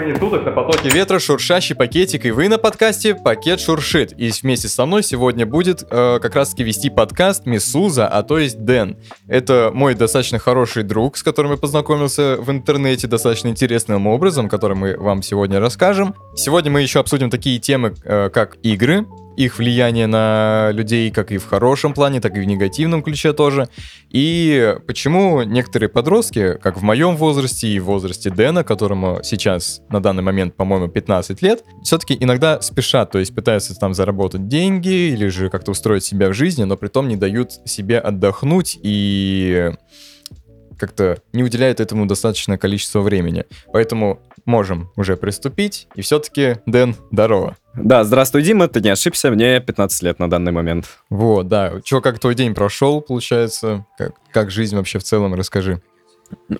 времени суток на потоке ветра шуршащий пакетик, и вы на подкасте «Пакет шуршит». И вместе со мной сегодня будет э, как раз-таки вести подкаст Мисуза, а то есть Дэн. Это мой достаточно хороший друг, с которым я познакомился в интернете достаточно интересным образом, который мы вам сегодня расскажем. Сегодня мы еще обсудим такие темы, э, как игры, их влияние на людей как и в хорошем плане, так и в негативном ключе тоже. И почему некоторые подростки, как в моем возрасте и в возрасте Дэна, которому сейчас на данный момент, по-моему, 15 лет, все-таки иногда спешат, то есть пытаются там заработать деньги или же как-то устроить себя в жизни, но при том не дают себе отдохнуть и как-то не уделяет этому достаточное количество времени. Поэтому можем уже приступить. И все-таки, Дэн, здорово. Да, здравствуй, Дима, ты не ошибся, мне 15 лет на данный момент. Вот, да. Че, как твой день прошел, получается? Как, как жизнь вообще в целом, расскажи.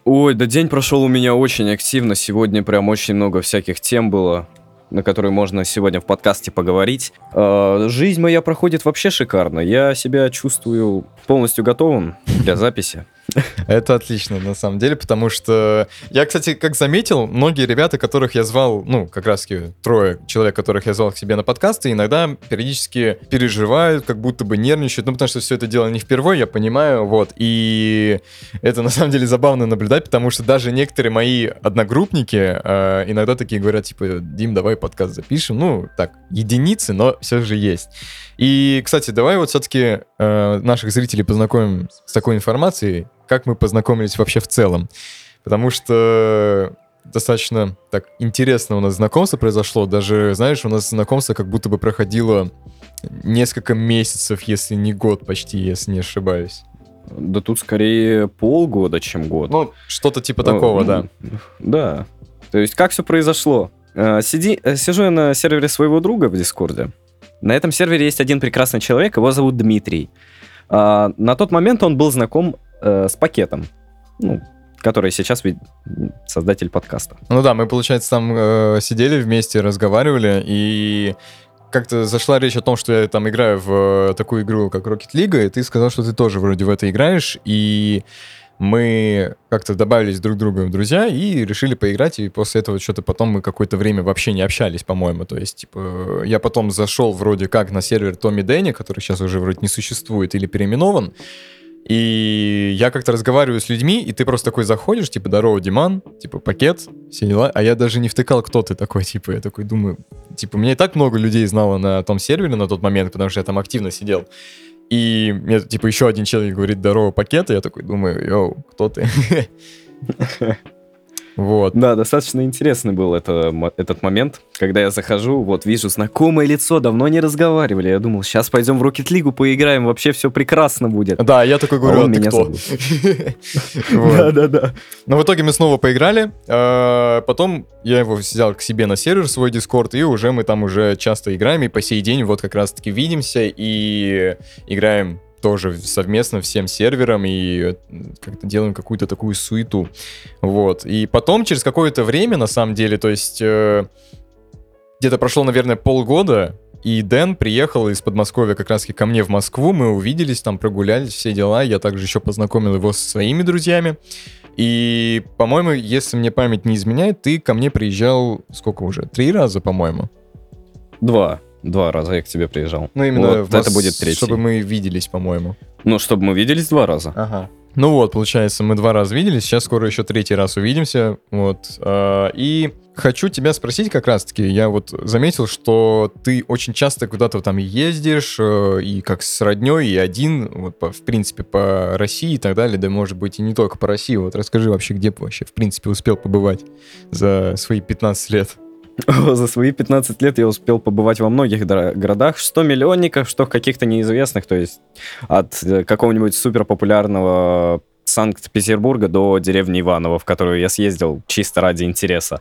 Ой, да день прошел у меня очень активно. Сегодня прям очень много всяких тем было на которые можно сегодня в подкасте поговорить. Э, жизнь моя проходит вообще шикарно. Я себя чувствую полностью готовым для записи. Это отлично, на самом деле, потому что я, кстати, как заметил, многие ребята, которых я звал, ну, как раз трое человек, которых я звал к себе на подкасты, иногда периодически переживают, как будто бы нервничают, ну, потому что все это дело не впервые, я понимаю, вот, и это на самом деле забавно наблюдать, потому что даже некоторые мои одногруппники э, иногда такие говорят, типа, Дим, давай подкаст запишем, ну, так, единицы, но все же есть. И, кстати, давай вот все-таки э, наших зрителей познакомим с такой информацией, как мы познакомились вообще в целом. Потому что достаточно так интересно у нас знакомство произошло. Даже, знаешь, у нас знакомство как будто бы проходило несколько месяцев, если не год почти, если не ошибаюсь. Да тут скорее полгода, чем год. Ну, что-то типа такого, да. Да. То есть как все произошло? Э, сиди, э, сижу я на сервере своего друга в Дискорде. На этом сервере есть один прекрасный человек, его зовут Дмитрий. А, на тот момент он был знаком э, с пакетом, ну, который сейчас создатель подкаста. Ну да, мы, получается, там э, сидели вместе, разговаривали, и как-то зашла речь о том, что я там играю в э, такую игру, как Rocket League, и ты сказал, что ты тоже вроде в это играешь, и мы как-то добавились друг друга в друзья и решили поиграть, и после этого что-то потом мы какое-то время вообще не общались, по-моему. То есть, типа, я потом зашел вроде как на сервер Томми Дэнни, который сейчас уже вроде не существует или переименован, и я как-то разговариваю с людьми, и ты просто такой заходишь, типа, здорово, Диман, типа, пакет, все дела. А я даже не втыкал, кто ты такой, типа, я такой думаю, типа, мне и так много людей знало на том сервере на тот момент, потому что я там активно сидел. И мне, типа, еще один человек говорит, здорово, пакет, и я такой думаю, йоу, кто ты? Вот. Да, достаточно интересный был это, этот момент, когда я захожу, вот вижу знакомое лицо, давно не разговаривали. Я думал, сейчас пойдем в Rocket League поиграем, вообще все прекрасно будет. Да, я такой говорю, а, а ты кто? Да, да, да. Но в итоге мы снова поиграли. А, потом я его взял к себе на сервер, свой Discord, и уже мы там уже часто играем, и по сей день вот как раз-таки видимся и играем тоже совместно всем серверам и как-то делаем какую-то такую суету. Вот. И потом, через какое-то время, на самом деле, то есть э, где-то прошло, наверное, полгода, и Дэн приехал из Подмосковья как раз ко мне в Москву, мы увиделись, там прогулялись, все дела, я также еще познакомил его со своими друзьями. И, по-моему, если мне память не изменяет, ты ко мне приезжал сколько уже? Три раза, по-моему? Два. Два раза я к тебе приезжал. Ну, именно вот это будет третий. Чтобы мы виделись, по-моему. Ну, чтобы мы виделись два раза. Ага. Ну вот, получается, мы два раза виделись, сейчас скоро еще третий раз увидимся, вот. А, и хочу тебя спросить как раз-таки, я вот заметил, что ты очень часто куда-то там ездишь, э, и как с родней, и один, вот, по, в принципе, по России и так далее, да, может быть, и не только по России. Вот расскажи вообще, где вообще, в принципе, успел побывать за свои 15 лет. За свои 15 лет я успел побывать во многих городах, что миллионников, что каких-то неизвестных, то есть от э, какого-нибудь суперпопулярного Санкт-Петербурга до деревни Иваново, в которую я съездил чисто ради интереса.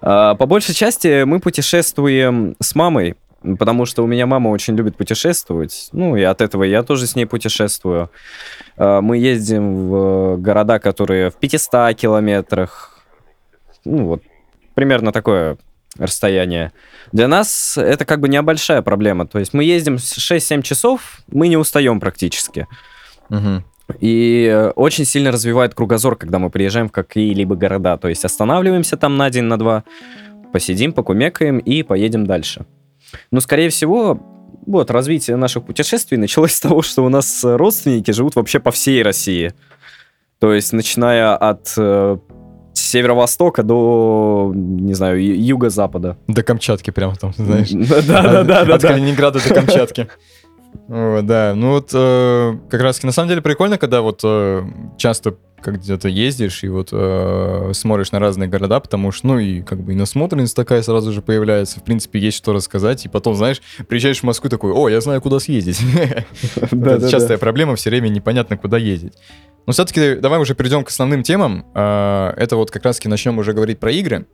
А, по большей части мы путешествуем с мамой, потому что у меня мама очень любит путешествовать, ну и от этого я тоже с ней путешествую. А, мы ездим в города, которые в 500 километрах, ну вот примерно такое расстояние. Для нас это как бы небольшая проблема. То есть мы ездим 6-7 часов, мы не устаем практически. Угу. И очень сильно развивает кругозор, когда мы приезжаем в какие-либо города. То есть останавливаемся там на день, на два, посидим, покумекаем и поедем дальше. Ну, скорее всего, вот, развитие наших путешествий началось с того, что у нас родственники живут вообще по всей России. То есть, начиная от э, северо-востока до, не знаю, юго-запада. До Камчатки прям там, знаешь. Да-да-да. От Калининграда до Камчатки. Да, ну вот э, как раз на самом деле прикольно, когда вот э, часто как где-то ездишь и вот э, смотришь на разные города, потому что, ну, и как бы и насмотренность такая сразу же появляется, в принципе, есть что рассказать, и потом, знаешь, приезжаешь в Москву такой, о, я знаю, куда съездить. Это частая проблема, все время непонятно, куда ездить. Но все-таки давай уже перейдем к основным темам. Э, это вот как раз-таки начнем уже говорить про игры.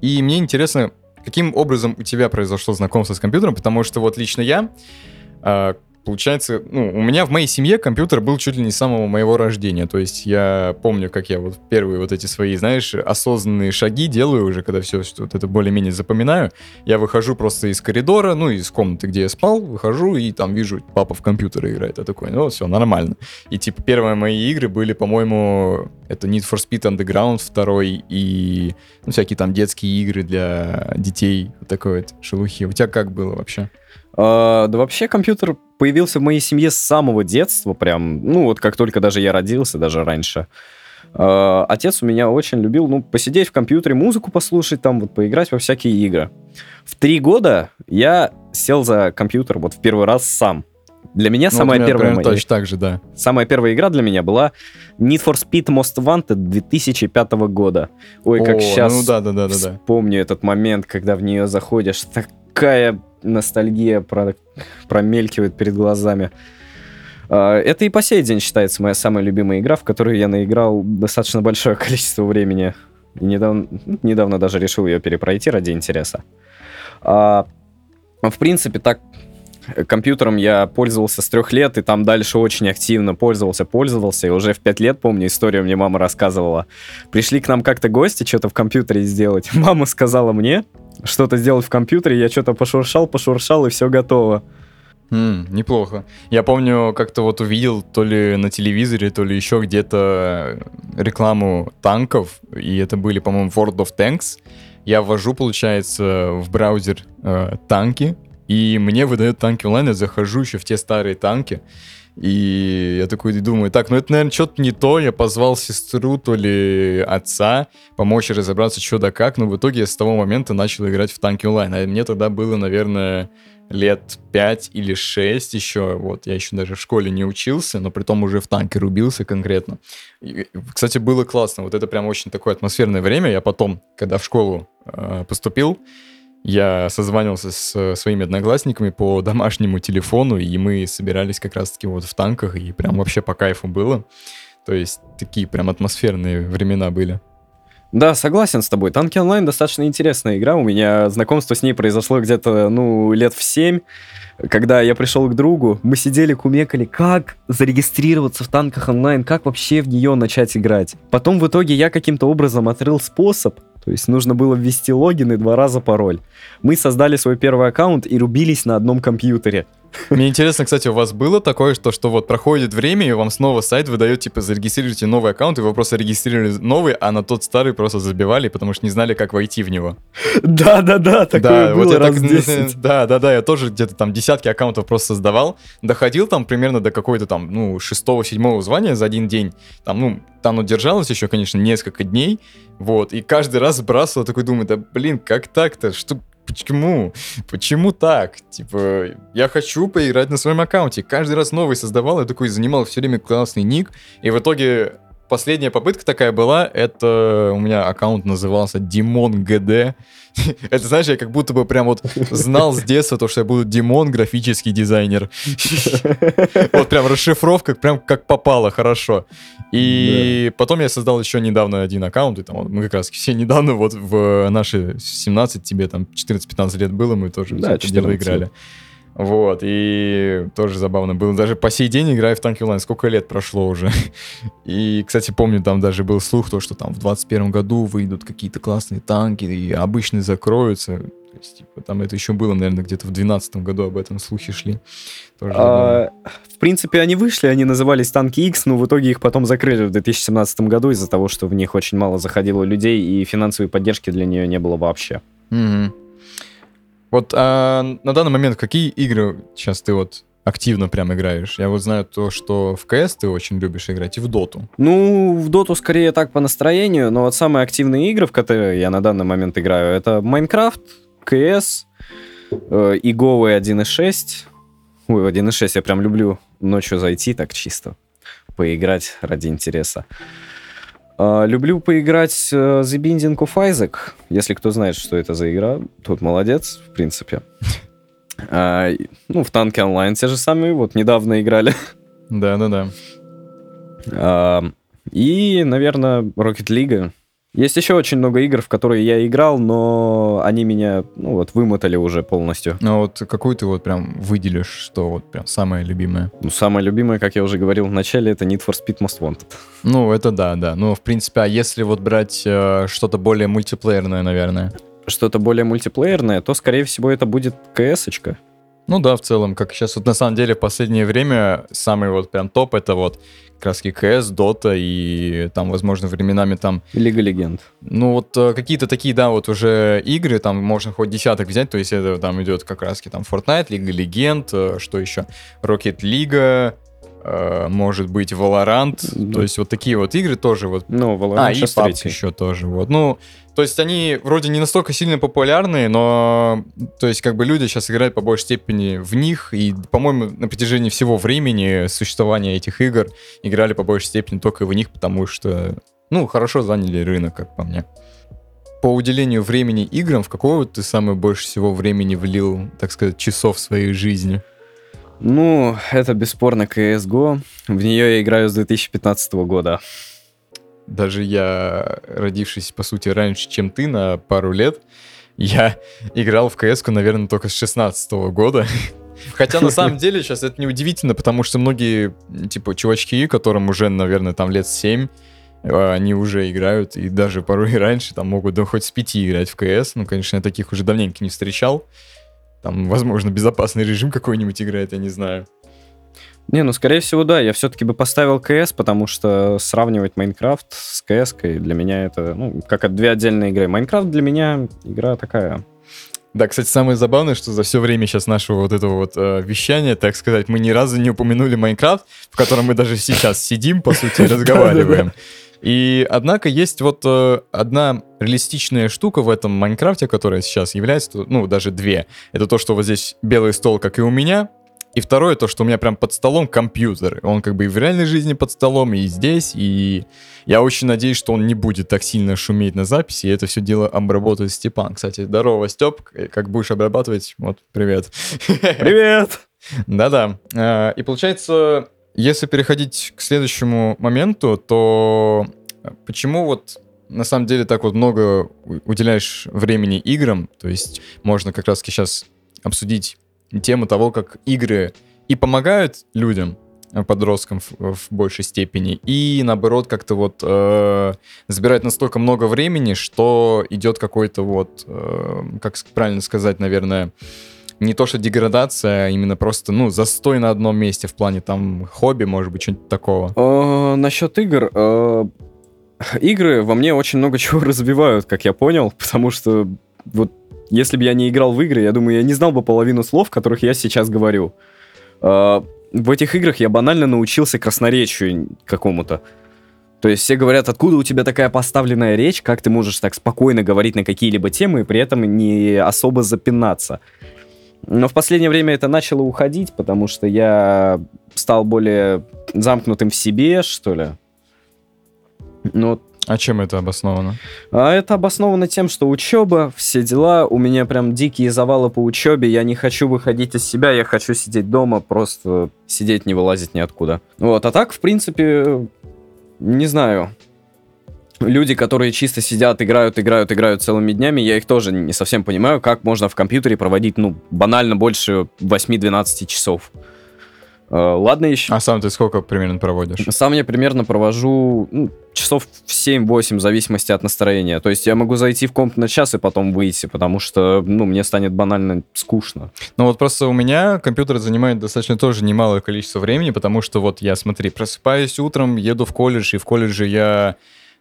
И мне интересно, каким образом у тебя произошло знакомство с компьютером, потому что вот лично я э, получается, ну, у меня в моей семье компьютер был чуть ли не с самого моего рождения. То есть я помню, как я вот первые вот эти свои, знаешь, осознанные шаги делаю уже, когда все вот это более-менее запоминаю. Я выхожу просто из коридора, ну, из комнаты, где я спал, выхожу и там вижу, папа в компьютере играет. Я такой, ну, все, нормально. И, типа, первые мои игры были, по-моему, это Need for Speed Underground второй и ну, всякие там детские игры для детей, вот такой вот шелухи. У тебя как было вообще? А, да вообще компьютер появился в моей семье с самого детства, прям, ну вот как только даже я родился, даже раньше. А, отец у меня очень любил, ну, посидеть в компьютере, музыку послушать, там вот поиграть во всякие игры. В три года я сел за компьютер вот в первый раз сам. Для меня ну, самая вот первая моя... точно так же, да. Самая первая игра для меня была Need for Speed Most Wanted 2005 года. Ой, О, как сейчас ну, да, да, да, да, помню этот момент, когда в нее заходишь. Такая ностальгия про, промелькивает перед глазами. А, это и по сей день считается моя самая любимая игра, в которую я наиграл достаточно большое количество времени. И недавно, недавно даже решил ее перепройти ради интереса. А, в принципе, так компьютером я пользовался с трех лет, и там дальше очень активно пользовался, пользовался, и уже в пять лет, помню, историю мне мама рассказывала. Пришли к нам как-то гости что-то в компьютере сделать. Мама сказала мне, что-то сделать в компьютере, я что-то пошуршал, пошуршал, и все готово. Mm, неплохо. Я помню, как-то вот увидел то ли на телевизоре, то ли еще где-то рекламу танков, и это были, по-моему, World of Tanks. Я ввожу, получается, в браузер э, танки, и мне выдает танки онлайн, я захожу еще в те старые танки, и я такой думаю, так, ну это, наверное, что-то не то. Я позвал сестру, то ли отца, помочь разобраться, что да как. Но в итоге я с того момента начал играть в танки онлайн. А мне тогда было, наверное, лет 5 или 6 еще. Вот, я еще даже в школе не учился, но при том уже в танке рубился конкретно. И, кстати, было классно. Вот это прям очень такое атмосферное время. Я потом, когда в школу э, поступил, я созванивался с э, своими одноклассниками по домашнему телефону, и мы собирались как раз-таки вот в танках, и прям вообще по кайфу было. То есть такие прям атмосферные времена были. Да, согласен с тобой. Танки онлайн достаточно интересная игра. У меня знакомство с ней произошло где-то, ну, лет в семь. Когда я пришел к другу, мы сидели, кумекали, как зарегистрироваться в танках онлайн, как вообще в нее начать играть. Потом в итоге я каким-то образом открыл способ, то есть нужно было ввести логин и два раза пароль. Мы создали свой первый аккаунт и рубились на одном компьютере. Мне интересно, кстати, у вас было такое, что, что вот проходит время, и вам снова сайт выдает, типа, зарегистрируйте новый аккаунт, и вы просто регистрировали новый, а на тот старый просто забивали, потому что не знали, как войти в него. Да-да-да, такое да, было вот раз так, 10. Да-да-да, я тоже где-то там десятки аккаунтов просто создавал, доходил там примерно до какой-то там, ну, шестого-седьмого звания за один день, там, ну, там оно держалось еще, конечно, несколько дней, вот, и каждый раз сбрасывал, такой думаю, да блин, как так-то, что, почему? Почему так? Типа, я хочу поиграть на своем аккаунте. Каждый раз новый создавал, я такой занимал все время классный ник. И в итоге последняя попытка такая была, это у меня аккаунт назывался Димон ГД. Это, знаешь, я как будто бы прям вот знал с детства то, что я буду Димон, графический дизайнер. Вот прям расшифровка, прям как попало, хорошо. И потом я создал еще недавно один аккаунт, и там мы как раз все недавно вот в наши 17, тебе там 14-15 лет было, мы тоже это дело играли. Вот, и тоже забавно было. Даже по сей день играю в танки онлайн. Сколько лет прошло уже. И, кстати, помню, там даже был слух, то, что там в 21 году выйдут какие-то классные танки, и обычные закроются. То есть, типа, там это еще было, наверное, где-то в 2012 году об этом слухи шли. Тоже а, в принципе, они вышли, они назывались Танки X, но в итоге их потом закрыли в 2017 году из-за того, что в них очень мало заходило людей, и финансовой поддержки для нее не было вообще. Мгм. Вот а, на данный момент какие игры сейчас ты вот активно прям играешь? Я вот знаю то, что в КС ты очень любишь играть, и в Доту. Ну, в Доту скорее так по настроению, но вот самые активные игры, в которые я на данный момент играю, это Майнкрафт, КС, э, и Go и 1.6. Ой, в 1.6 я прям люблю ночью зайти так чисто, поиграть ради интереса. А, люблю поиграть э, The Binding of Isaac. Если кто знает, что это за игра, тот молодец, в принципе. А, ну, в танки онлайн те же самые, вот недавно играли. Да-да-да. А, И, наверное, Rocket League. Есть еще очень много игр, в которые я играл, но они меня, ну вот, вымотали уже полностью. Ну вот какую ты вот прям выделишь, что вот прям самое любимое? Ну, самое любимое, как я уже говорил в начале, это Need for Speed Most Wanted. Ну, это да, да. Ну, в принципе, а если вот брать э, что-то более мультиплеерное, наверное? Что-то более мультиплеерное, то, скорее всего, это будет КС-очка. Ну да, в целом, как сейчас вот на самом деле в последнее время самый вот прям топ это вот раз КС, Дота и там, возможно, временами там, Лига Легенд. ну вот э, какие-то такие, да, вот уже игры, там можно хоть десяток взять, то есть это там идет как раз там Fortnite, Лига Легенд, э, что еще, Rocket League, э, может быть, Valorant, Да. то есть вот такие вот игры тоже вот Ну, Valorant а, и PUBG еще тоже, вот. Ну, то есть они вроде не настолько сильно популярны, но, то есть как бы люди сейчас играют по большей степени в них, и, по-моему, на протяжении всего времени существования этих игр играли по большей степени только в них, потому что, ну, хорошо заняли рынок, как по мне. По уделению времени играм, в какого ты самое больше всего времени влил, так сказать, часов своей жизни? Ну, это бесспорно CSGO. В нее я играю с 2015 года. Даже я, родившись, по сути, раньше, чем ты, на пару лет, я играл в кс наверное, только с 16 года. Хотя, на самом деле, сейчас это неудивительно, потому что многие, типа, чувачки, которым уже, наверное, там лет 7, э, они уже играют, и даже порой и раньше там могут да, хоть с 5 играть в КС. Ну, конечно, я таких уже давненько не встречал. Там, возможно, безопасный режим какой-нибудь играет, я не знаю. Не, ну, скорее всего, да. Я все-таки бы поставил КС, потому что сравнивать Майнкрафт с КС для меня это, ну, как две отдельные игры. Майнкрафт для меня игра такая. Да, кстати, самое забавное, что за все время сейчас нашего вот этого вот э, вещания, так сказать, мы ни разу не упомянули Майнкрафт, в котором мы даже сейчас сидим, по сути, и разговариваем. И однако есть вот э, одна реалистичная штука в этом Майнкрафте, которая сейчас является, ну, даже две. Это то, что вот здесь белый стол, как и у меня, и второе, то, что у меня прям под столом компьютер. Он как бы и в реальной жизни под столом, и здесь. И я очень надеюсь, что он не будет так сильно шуметь на записи, и это все дело обработает Степан. Кстати, здорово, Степ. Как будешь обрабатывать? Вот, привет. Привет! Да-да. Э, И получается, если переходить к следующему моменту, то почему вот на самом деле так вот много уделяешь времени играм? То есть можно как раз сейчас обсудить тему того, как игры и помогают людям, э, подросткам в, в большей степени, и наоборот как-то вот э, забирает настолько много времени, что идет какой-то вот, э, как правильно сказать, наверное, не то что деградация, а именно просто, ну, застой на одном месте в плане там хобби, может быть, что-нибудь такого. Э, насчет игр. э, игры во мне очень много чего разбивают, как я понял, потому что вот если бы я не играл в игры, я думаю, я не знал бы половину слов, которых я сейчас говорю. Э, в этих играх я банально научился красноречию какому-то. То есть все говорят, откуда у тебя такая поставленная речь, как ты можешь так спокойно говорить на какие-либо темы и при этом не особо запинаться. Но в последнее время это начало уходить, потому что я стал более замкнутым в себе, что ли. Ну, А чем это обосновано? а это обосновано тем, что учеба, все дела, у меня прям дикие завалы по учебе, я не хочу выходить из себя, я хочу сидеть дома, просто сидеть, не вылазить ниоткуда. Вот, а так, в принципе, не знаю. Люди, которые чисто сидят, играют, играют, играют целыми днями, я их тоже не совсем понимаю, как можно в компьютере проводить, ну, банально больше 8-12 часов. Э, Ладно еще. А сам ты сколько примерно проводишь? Сам я примерно провожу ну, часов часов в 7-8, в зависимости от настроения. То есть я могу зайти в комп на час и потом выйти, потому что, ну, мне станет банально скучно. Ну вот просто у меня компьютер занимает достаточно тоже немалое количество времени, потому что вот я, смотри, просыпаюсь утром, еду в колледж, и в колледже я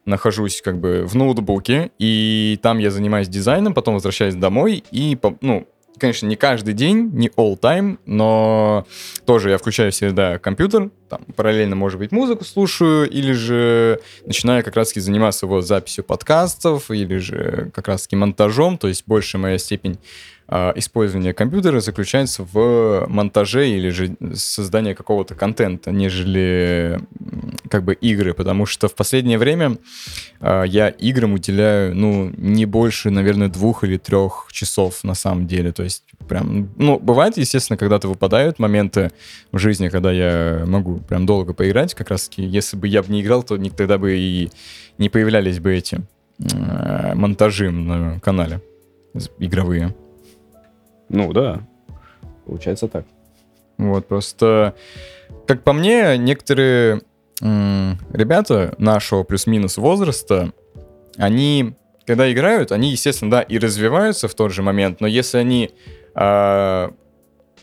нахожусь как бы в ноутбуке, и там я занимаюсь дизайном, потом возвращаюсь домой, и, ну, конечно, не каждый день, не all time, но тоже я включаю всегда компьютер, там параллельно, может быть, музыку слушаю, или же начинаю как раз-таки заниматься вот записью подкастов, или же как раз-таки монтажом, то есть большая моя степень а, использования компьютера заключается в монтаже или же создании какого-то контента, нежели как бы игры, потому что в последнее время э, я играм уделяю, ну, не больше, наверное, двух или трех часов на самом деле, то есть прям, ну, бывает, естественно, когда-то выпадают моменты в жизни, когда я могу прям долго поиграть, как раз-таки, если бы я бы не играл, то тогда бы и не появлялись бы эти э, монтажи на канале игровые. Ну да, получается так. Вот, просто, как по мне, некоторые м- ребята нашего плюс-минус возраста, они, когда играют, они, естественно, да, и развиваются в тот же момент, но если они, э-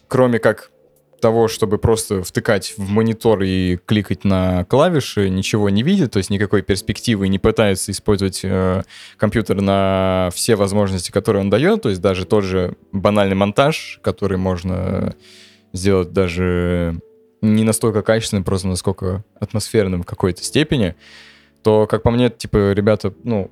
кроме как того, чтобы просто втыкать в монитор и кликать на клавиши, ничего не видит, то есть никакой перспективы, не пытается использовать э, компьютер на все возможности, которые он дает, то есть даже тот же банальный монтаж, который можно сделать даже не настолько качественным, просто насколько атмосферным в какой-то степени, то, как по мне, типа, ребята, ну,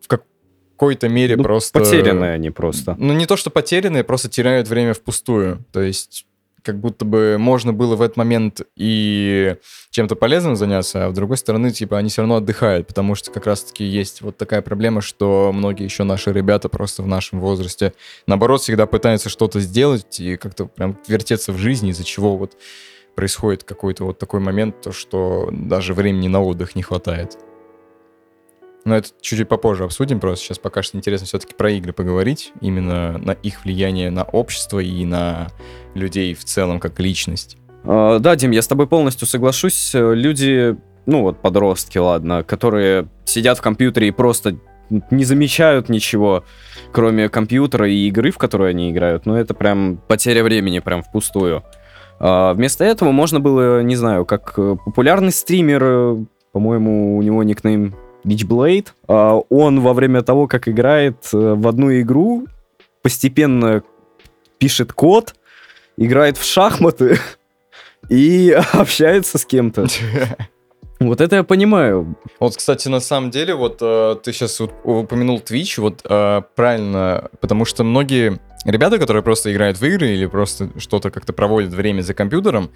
в какой-то мере ну, просто... Потерянные они просто. Ну, не то, что потерянные, просто теряют время впустую. То есть как будто бы можно было в этот момент и чем-то полезным заняться, а с другой стороны, типа, они все равно отдыхают, потому что как раз-таки есть вот такая проблема, что многие еще наши ребята просто в нашем возрасте, наоборот, всегда пытаются что-то сделать и как-то прям вертеться в жизни, из-за чего вот происходит какой-то вот такой момент, то, что даже времени на отдых не хватает. Но это чуть-чуть попозже обсудим, просто сейчас пока что интересно все-таки про игры поговорить, именно на их влияние на общество и на людей в целом как личность. А, да, Дим, я с тобой полностью соглашусь. Люди, ну вот подростки, ладно, которые сидят в компьютере и просто не замечают ничего, кроме компьютера и игры, в которую они играют. Ну, это прям потеря времени, прям впустую. А вместо этого можно было, не знаю, как популярный стример, э, по-моему, у него никнейм Witchblade. А, он во время того, как играет э, в одну игру, постепенно пишет код, играет в шахматы и общается с кем-то. Вот это я понимаю. Вот, кстати, на самом деле, вот э, ты сейчас упомянул Twitch, вот э, правильно, потому что многие ребята, которые просто играют в игры или просто что-то как-то проводят время за компьютером,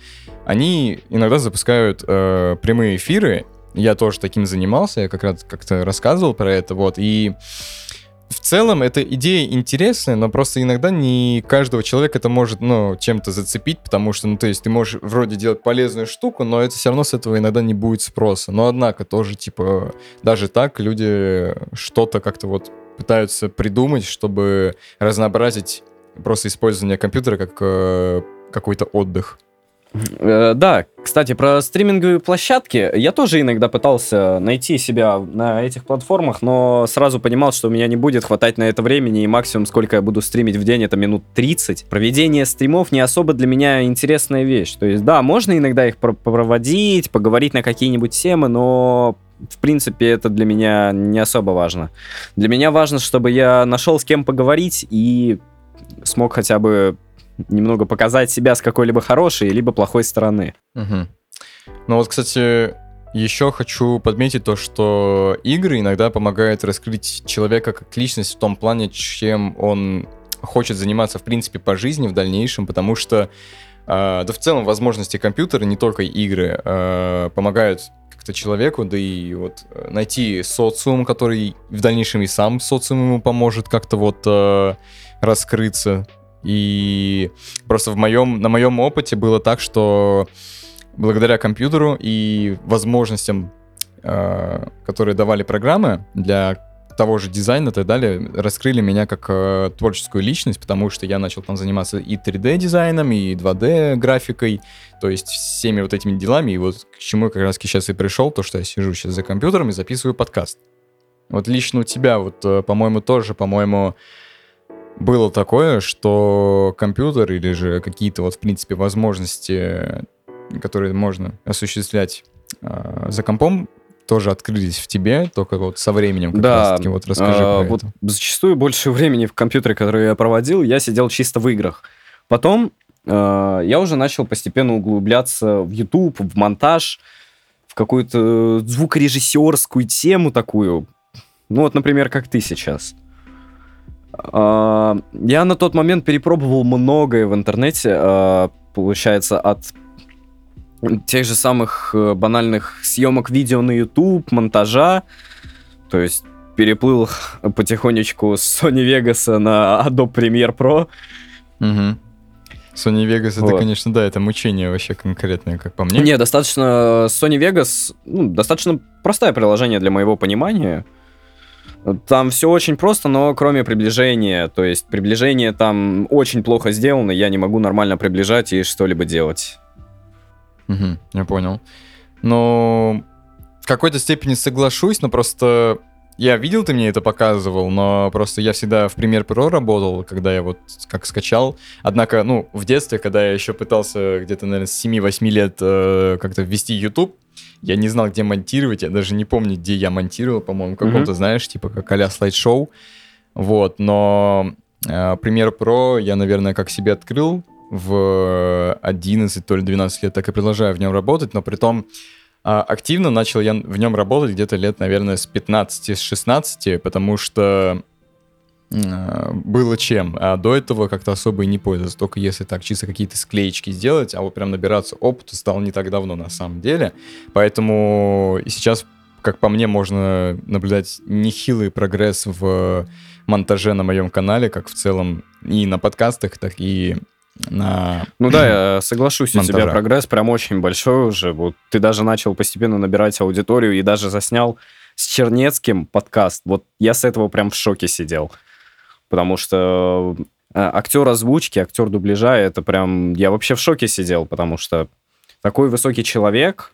они иногда запускают э, прямые эфиры, я тоже таким занимался, я как раз как-то рассказывал про это, вот, и в целом эта идея интересная, но просто иногда не каждого человека это может, ну, чем-то зацепить, потому что, ну, то есть ты можешь вроде делать полезную штуку, но это все равно с этого иногда не будет спроса. Но однако тоже, типа, даже так люди что-то как-то вот пытаются придумать, чтобы разнообразить просто использование компьютера как э, какой-то отдых. Э, да, кстати, про стриминговые площадки. Я тоже иногда пытался найти себя на этих платформах, но сразу понимал, что у меня не будет хватать на это времени, и максимум, сколько я буду стримить в день, это минут 30. Проведение стримов не особо для меня интересная вещь. То есть, да, можно иногда их проводить, поговорить на какие-нибудь темы, но в принципе, это для меня не особо важно. Для меня важно, чтобы я нашел с кем поговорить и смог хотя бы немного показать себя с какой-либо хорошей, либо плохой стороны. Угу. Ну вот, кстати, еще хочу подметить то, что игры иногда помогают раскрыть человека как личность в том плане, чем он хочет заниматься, в принципе, по жизни в дальнейшем, потому что, э, да в целом, возможности компьютера, не только игры, э, помогают как-то человеку, да и вот найти социум, который в дальнейшем и сам социум ему поможет как-то вот э, раскрыться, и просто в моем, на моем опыте было так, что благодаря компьютеру и возможностям, э, которые давали программы для того же дизайна и так далее раскрыли меня как э, творческую личность, потому что я начал там заниматься и 3D-дизайном, и 2D-графикой, то есть всеми вот этими делами, и вот к чему я как раз сейчас и пришел, то, что я сижу сейчас за компьютером и записываю подкаст. Вот лично у тебя, вот, э, по-моему, тоже, по-моему, было такое, что компьютер или же какие-то вот, в принципе, возможности, которые можно осуществлять э, за компом, тоже открылись в тебе, только вот со временем как Да, раз-таки. Вот расскажи А, про вот это. зачастую больше времени в компьютере, который я проводил, я сидел чисто в играх. Потом э, я уже начал постепенно углубляться в YouTube, в монтаж, в какую-то звукорежиссерскую тему такую. Ну вот, например, как ты сейчас. А, я на тот момент перепробовал многое в интернете, а, получается, от тех же самых э, банальных съемок видео на YouTube, монтажа, то есть переплыл потихонечку с Sony Vegas на Adobe Premiere Pro. Мгм. Sony Vegas, это, Вот. конечно, да, это мучение вообще конкретное, как по мне. Не, достаточно Sony Vegas, ну, достаточно простое приложение для моего понимания. Там все очень просто, но кроме приближения, то есть приближение там очень плохо сделано, я не могу нормально приближать и что-либо делать. Мгм, я понял. Но в какой-то степени соглашусь, но просто я видел, ты мне это показывал, но просто я всегда в Premiere Pro работал, когда я вот как скачал. Однако, ну, в детстве, когда я еще пытался где-то, наверное, с 7-8 лет э, как-то ввести YouTube, я не знал, где монтировать, я даже не помню, где я монтировал, по-моему, каком-то, знаешь, типа как а слайд-шоу. Вот, но э, Premiere Pro я, наверное, как себе открыл в 11, то ли 12 лет, так и продолжаю в нем работать, но при том а, активно начал я в нем работать где-то лет, наверное, с 15, с 16, потому что было чем. А до этого как-то особо и не пользовался. Только если так чисто какие-то склеечки сделать, а вот прям набираться опыта стало не так давно на самом деле. Поэтому и сейчас, как по мне, можно наблюдать нехилый прогресс в монтаже на моем канале, как в целом и на подкастах, так и на... Ну да, я соглашусь, у тебя Монтажа. прогресс прям очень большой уже. Вот ты даже начал постепенно набирать аудиторию и даже заснял с Чернецким подкаст. Вот я с этого прям в шоке сидел. Потому что э, актер озвучки, актер дубляжа, это прям... Я вообще в шоке сидел, потому что такой высокий человек,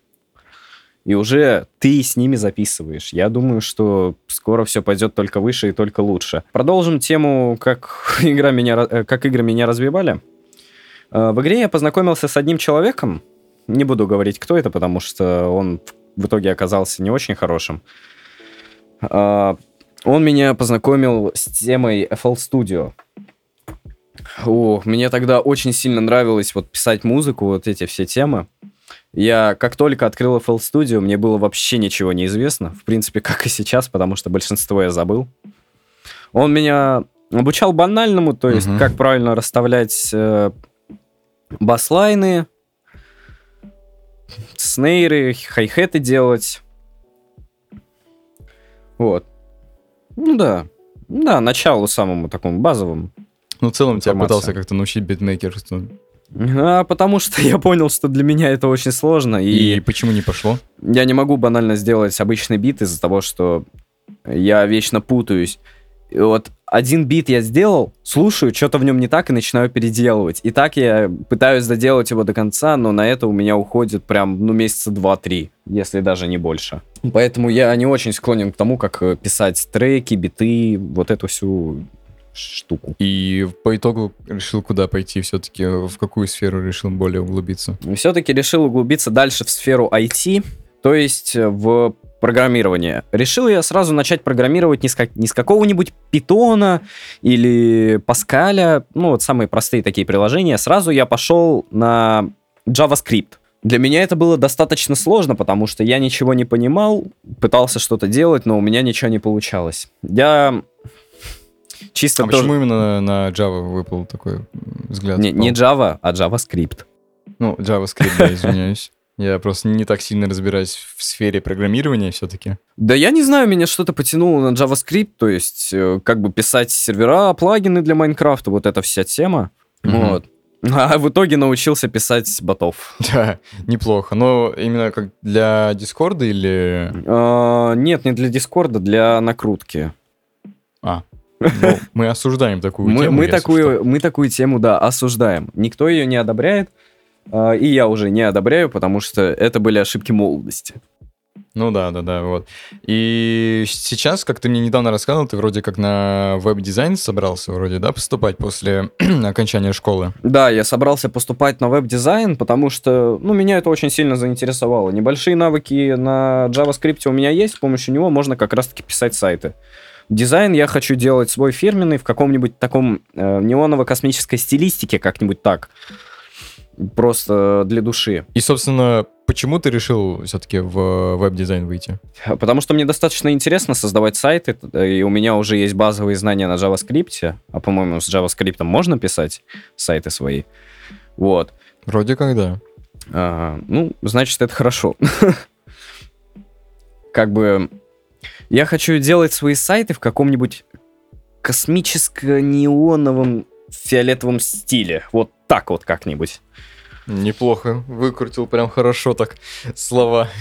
и уже ты с ними записываешь. Я думаю, что скоро все пойдет только выше и только лучше. Продолжим тему, как, игра меня, э, как игры меня развивали. Э, В игре я познакомился с одним человеком. Не буду говорить, кто это, потому что он в итоге оказался не очень хорошим. Он меня познакомил с темой FL Studio. О, мне тогда очень сильно нравилось вот писать музыку, вот эти все темы. Я как только открыл FL Studio, мне было вообще ничего не известно. В принципе, как и сейчас, потому что большинство я забыл. Он меня обучал банальному, то есть Мгм. как правильно расставлять э, баслайны, снейры, хай-хеты делать. Вот. Ну да. Да, началу самому такому базовому. Ну, в целом тебя Информация. пытался как-то научить битмейкерству. А, потому что я понял, что для меня это очень сложно, и, И почему не пошло? я не могу банально сделать обычный бит из-за того, что я вечно путаюсь. И вот один бит я сделал, слушаю, что-то в нем не так и начинаю переделывать. И так я пытаюсь доделать его до конца, но на это у меня уходит прям, ну, месяца два-три, если даже не больше. Поэтому я не очень склонен к тому, как э, писать треки, биты, вот эту всю штуку. И по итогу решил куда пойти все-таки, в какую сферу решил более углубиться? Все-таки решил углубиться дальше в сферу IT, то есть э, в программирование. Решил я сразу начать программировать не с, как- не с какого-нибудь питона или паскаля, ну вот самые простые такие приложения. Сразу я пошел на JavaScript. Для меня это было достаточно сложно, потому что я ничего не понимал, пытался что-то делать, но у меня ничего не получалось. Я чисто А тоже- почему именно на Java выпал такой взгляд? Не, не? Java, а JavaScript. Ну, JavaScript, да, извиняюсь. Я просто не так сильно разбираюсь в сфере программирования все-таки. Да я не знаю, меня что-то потянуло на JavaScript, то есть э, как бы писать сервера, плагины для Майнкрафта, вот эта вся тема. Мгм. Вот. А в итоге научился писать ботов. Да, неплохо. Но именно как для Дискорда или... А, нет, не для Дискорда, для накрутки. Ну, мы осуждаем такую Мы, тему. мы такую, что. мы такую тему, да, осуждаем. Никто ее не одобряет, а, и я уже не одобряю, потому что это были ошибки молодости. Ну да, да, да, вот. И сейчас, как ты мне недавно рассказывал, ты вроде как на веб-дизайн собрался, вроде, да, поступать после окончания школы. Да, я собрался поступать на веб-дизайн, потому что, ну, меня это очень сильно заинтересовало. Небольшие навыки на JavaScript у меня есть, с помощью него можно как раз-таки писать сайты. Дизайн я хочу делать свой фирменный в каком-нибудь таком э, неоново-космической стилистике, как-нибудь так. Просто для души. И, собственно, почему ты решил все-таки в веб-дизайн выйти? Потому что мне достаточно интересно создавать сайты, и у меня уже есть базовые знания на JavaScript, а, по-моему, с JavaScript можно писать сайты свои. Вот. Вроде как да. А, ну, значит, это хорошо. Как бы я хочу делать свои сайты в каком-нибудь космическо-неоновом фиолетовом стиле. Вот так вот как-нибудь. Неплохо, выкрутил прям хорошо так слова.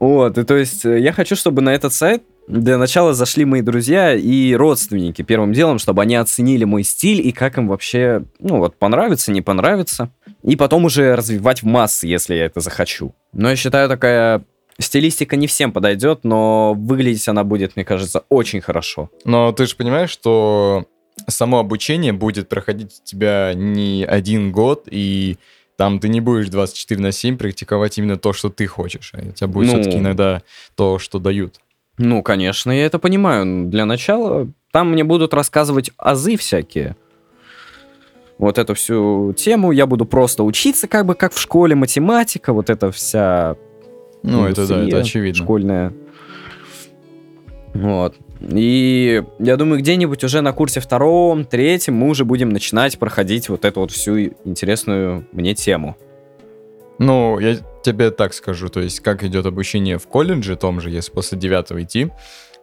Вот, и то есть э, я хочу, чтобы на этот сайт для начала зашли мои друзья и родственники первым делом, чтобы они оценили мой стиль и как им вообще, ну вот, понравится, не понравится. И потом уже развивать в массы, если я это захочу. Но я считаю, такая стилистика не всем подойдет, но выглядеть она будет, мне кажется, очень хорошо. Но ты же понимаешь, что само обучение будет проходить у тебя не один год, и там ты не будешь 24 на 7 практиковать именно то, что ты хочешь. А у тебя будет Ну. все-таки иногда то, что дают. Ну, конечно, я это понимаю. Для начала там мне будут рассказывать азы всякие. Вот эту всю тему я буду просто учиться, как бы как в школе, математика, вот эта вся Ну, это да, это очевидно. Школьная. Вот. И я думаю, где-нибудь уже на курсе втором, третьем мы уже будем начинать проходить вот эту вот всю интересную мне тему. Ну, я тебе так скажу, то есть как идет обучение в колледже том же, если после девятого идти,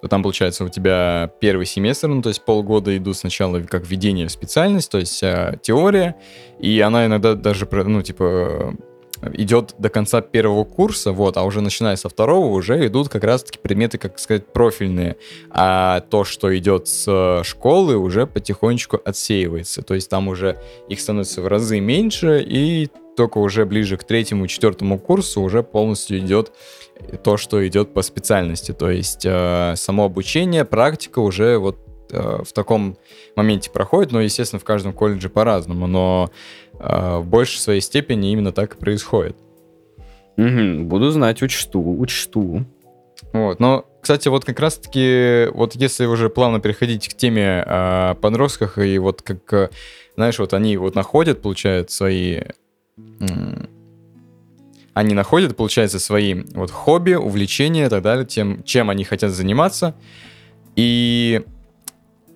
то там, получается, у тебя первый семестр, ну, то есть полгода идут сначала как введение в специальность, то есть вся теория, и она иногда даже, ну, типа, идет до конца первого курса, вот, а уже начиная со второго уже идут как раз-таки предметы, как сказать, профильные, а то, что идет с школы, уже потихонечку отсеивается, то есть там уже их становится в разы меньше, и только уже ближе к третьему, четвертому курсу уже полностью идет то, что идет по специальности. То есть э, само обучение, практика уже вот э, в таком моменте проходит, но, естественно, в каждом колледже по-разному, но э, в большей своей степени именно так и происходит. Мгм, буду знать, учту, учту. Вот, но, кстати, вот как раз-таки, вот если уже плавно переходить к теме о подростках, и вот как, э, знаешь, вот они вот находят, получают свои... Они находят, получается, свои вот хобби, увлечения и так далее, тем, чем они хотят заниматься. И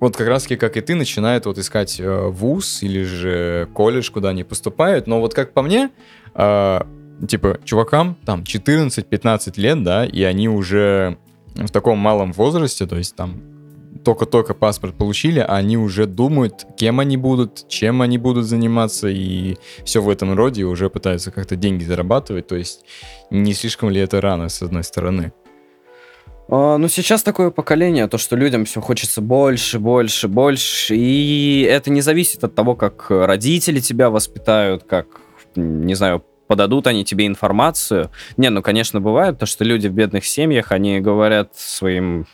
вот как раз-таки, как и ты, начинают вот искать э, вуз или же колледж, куда они поступают. Но вот как по мне, э, типа, чувакам там 14-15 лет, да, и они уже в таком малом возрасте, то есть там только-только паспорт получили, а они уже думают, кем они будут, чем они будут заниматься, и все в этом роде, и уже пытаются как-то деньги зарабатывать, то есть не слишком ли это рано, с одной стороны? А, ну, сейчас такое поколение, то, что людям все хочется больше, больше, больше, и это не зависит от того, как родители тебя воспитают, как, не знаю, подадут они тебе информацию. Не, ну, конечно, бывает то, что люди в бедных семьях, они говорят своим,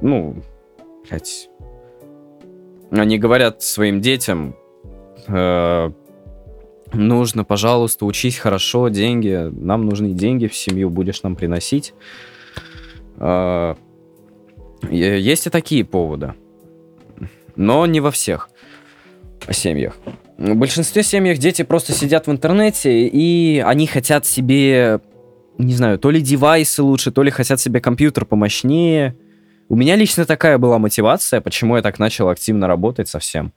ну, блядь, они говорят своим детям, э, нужно, пожалуйста, учись хорошо, деньги, нам нужны деньги в семью, будешь нам приносить. А, Есть и такие поводы, но не во всех семьях. В большинстве семьях дети просто сидят в интернете, и они хотят себе, не знаю, то ли девайсы лучше, то ли хотят себе компьютер помощнее. У меня лично такая была мотивация, почему я так начал активно работать совсем.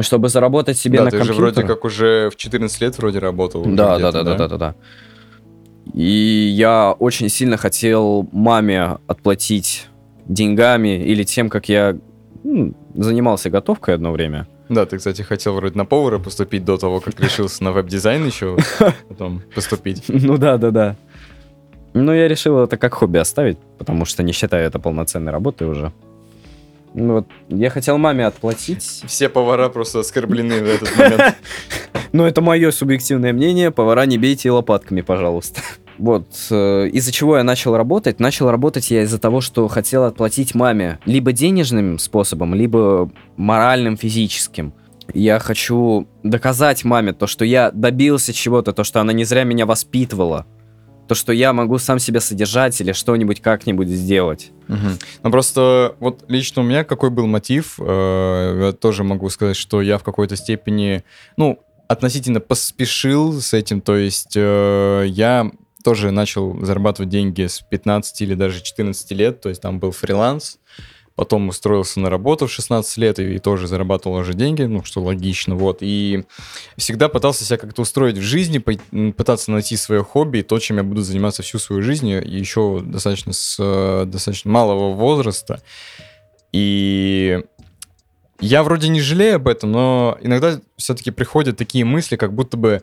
Чтобы заработать себе да, на ты компьютер. же вроде как уже в 14 лет вроде работал. Да, да, да, да, да, да, да. И я очень сильно хотел маме отплатить деньгами или тем, как я м, занимался готовкой одно время. Да, ты, кстати, хотел вроде на повара поступить до того, как решился на веб-дизайн еще потом поступить. Ну да, да, да. Ну, я решил это как хобби оставить, потому что не считаю это полноценной работой уже. Ну, вот, я хотел маме отплатить. Все повара просто оскорблены в этот момент. Но это мое субъективное мнение. Повара не бейте лопатками, пожалуйста. Вот, э, из-за чего я начал работать? Начал работать я из-за того, что хотел отплатить маме либо денежным способом, либо моральным, физическим. Я хочу доказать маме то, что я добился чего-то, то, что она не зря меня воспитывала, то, что я могу сам себя содержать или что-нибудь как-нибудь сделать. Угу. Ну просто вот лично у меня какой был мотив, э, я тоже могу сказать, что я в какой-то степени, ну, относительно поспешил с этим, то есть э, я тоже начал зарабатывать деньги с 15 или даже 14 лет, то есть там был фриланс, потом устроился на работу в 16 лет и, тоже зарабатывал уже деньги, ну, что логично, вот, и всегда пытался себя как-то устроить в жизни, пытаться найти свое хобби, то, чем я буду заниматься всю свою жизнь, еще достаточно с э, достаточно малого возраста, и я вроде не жалею об этом, но иногда все-таки приходят такие мысли, как будто бы